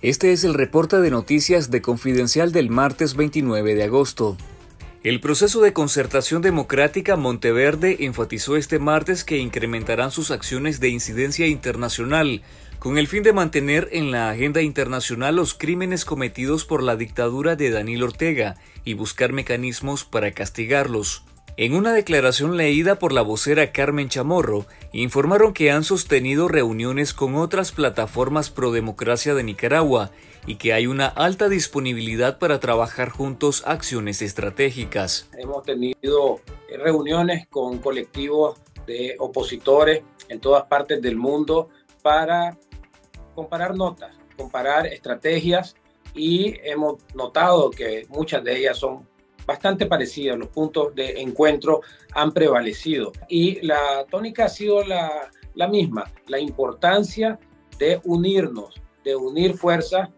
Este es el reporte de noticias de Confidencial del martes 29 de agosto. El proceso de concertación democrática Monteverde enfatizó este martes que incrementarán sus acciones de incidencia internacional con el fin de mantener en la agenda internacional los crímenes cometidos por la dictadura de Daniel Ortega y buscar mecanismos para castigarlos. En una declaración leída por la vocera Carmen Chamorro, informaron que han sostenido reuniones con otras plataformas pro democracia de Nicaragua y que hay una alta disponibilidad para trabajar juntos acciones estratégicas. Hemos tenido reuniones con colectivos de opositores en todas partes del mundo para comparar notas, comparar estrategias y hemos notado que muchas de ellas son bastante parecidas, los puntos de encuentro han prevalecido. Y la tónica ha sido la, misma, la importancia de unirnos, de unir fuerzas,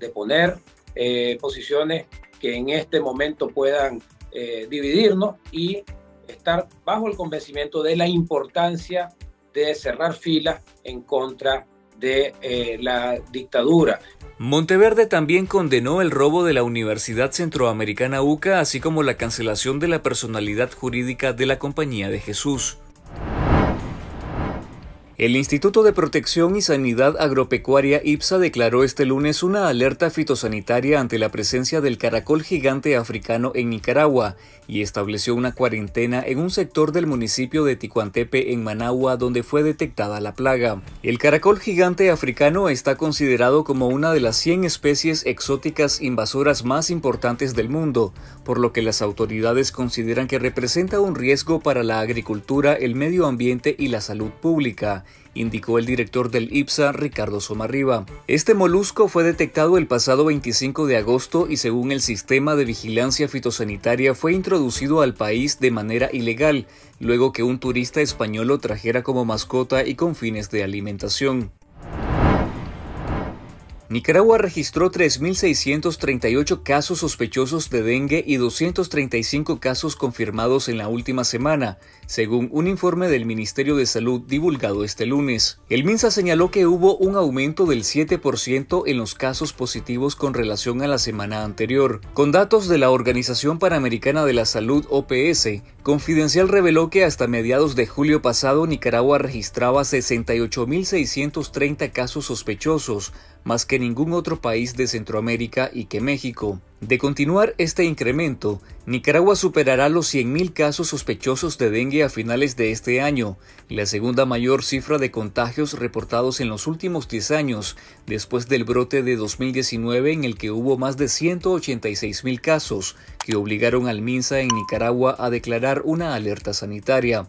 de poner eh, posiciones que en este momento puedan eh, dividirnos y estar bajo el convencimiento de la importancia de cerrar filas en contra de eh, la dictadura. Monteverde también condenó el robo de la Universidad Centroamericana UCA, así como la cancelación de la personalidad jurídica de la Compañía de Jesús. El Instituto de Protección y Sanidad Agropecuaria IPSA declaró este lunes una alerta fitosanitaria ante la presencia del caracol gigante africano en Nicaragua y estableció una cuarentena en un sector del municipio de Ticuantepe en Managua donde fue detectada la plaga. El caracol gigante africano está considerado como una de las 100 especies exóticas invasoras más importantes del mundo, por lo que las autoridades consideran que representa un riesgo para la agricultura, el medio ambiente y la salud pública indicó el director del IPSA, Ricardo Somarriba. Este molusco fue detectado el pasado 25 de agosto y según el sistema de vigilancia fitosanitaria fue introducido al país de manera ilegal, luego que un turista español lo trajera como mascota y con fines de alimentación. Nicaragua registró 3.638 casos sospechosos de dengue y 235 casos confirmados en la última semana, según un informe del Ministerio de Salud divulgado este lunes. El MINSA señaló que hubo un aumento del 7% en los casos positivos con relación a la semana anterior. Con datos de la Organización Panamericana de la Salud OPS, Confidencial reveló que hasta mediados de julio pasado Nicaragua registraba 68.630 casos sospechosos, más que ningún otro país de Centroamérica y que México. De continuar este incremento, Nicaragua superará los 100.000 casos sospechosos de dengue a finales de este año, la segunda mayor cifra de contagios reportados en los últimos 10 años, después del brote de 2019 en el que hubo más de 186.000 casos, que obligaron al MINSA en Nicaragua a declarar una alerta sanitaria.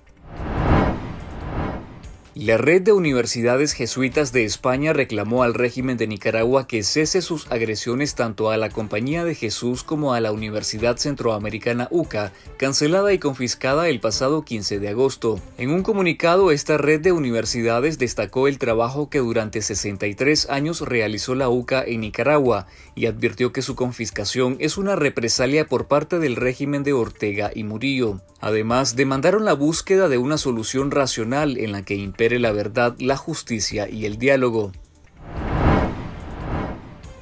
La red de universidades jesuitas de España reclamó al régimen de Nicaragua que cese sus agresiones tanto a la Compañía de Jesús como a la Universidad Centroamericana UCA, cancelada y confiscada el pasado 15 de agosto. En un comunicado, esta red de universidades destacó el trabajo que durante 63 años realizó la UCA en Nicaragua y advirtió que su confiscación es una represalia por parte del régimen de Ortega y Murillo. Además, demandaron la búsqueda de una solución racional en la que la verdad, la justicia y el diálogo.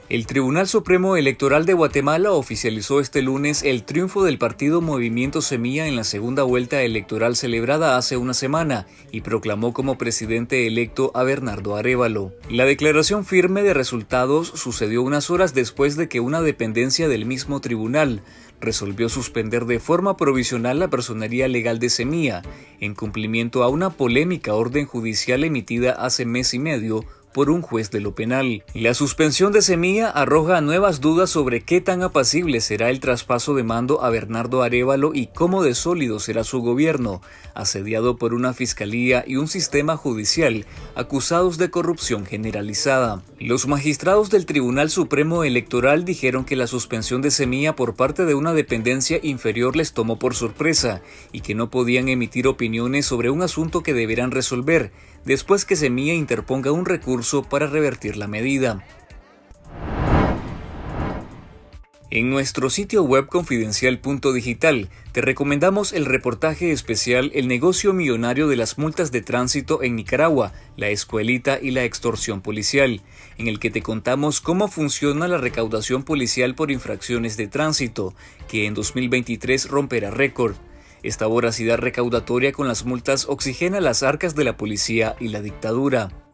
El Tribunal Supremo Electoral de Guatemala oficializó este lunes el triunfo del partido Movimiento Semilla en la segunda vuelta electoral celebrada hace una semana y proclamó como presidente electo a Bernardo Arevalo. La declaración firme de resultados sucedió unas horas después de que una dependencia del mismo tribunal resolvió suspender de forma provisional la personería legal de Semilla, en cumplimiento a una polémica orden judicial emitida hace mes y medio por un juez de lo penal. La suspensión de Semilla arroja nuevas dudas sobre qué tan apacible será el traspaso de mando a Bernardo Arevalo y cómo de sólido será su gobierno, asediado por una fiscalía y un sistema judicial acusados de corrupción generalizada. Los magistrados del Tribunal Supremo Electoral dijeron que la suspensión de Semilla por parte de una dependencia inferior les tomó por sorpresa y que no podían emitir opiniones sobre un asunto que deberán resolver después que Semilla interponga un para revertir la medida. En nuestro sitio web confidencial.digital te recomendamos el reportaje especial El negocio millonario de las multas de tránsito en Nicaragua, la escuelita y la extorsión policial, en el que te contamos cómo funciona la recaudación policial por infracciones de tránsito, que en 2023 romperá récord. Esta voracidad recaudatoria con las multas oxigena las arcas de la policía y la dictadura.